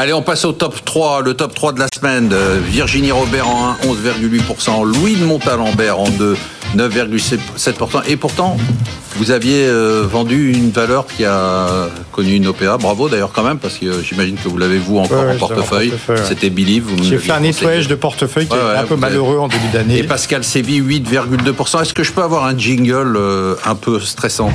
Allez, on passe au top 3, le top 3 de la semaine. Virginie Robert en 1, 11,8%. Louis de Montalembert en 2, 9,7%. Et pourtant, vous aviez euh, vendu une valeur qui a connu une OPA. Bravo d'ailleurs quand même, parce que euh, j'imagine que vous l'avez vous encore en portefeuille. C'était Believe. vous me J'ai fait un nettoyage de portefeuille qui Ouais, un peu malheureux en début d'année. Et. Pascal Séville, 8,2%. Est-ce que je peux avoir un jingle euh, un peu stressant?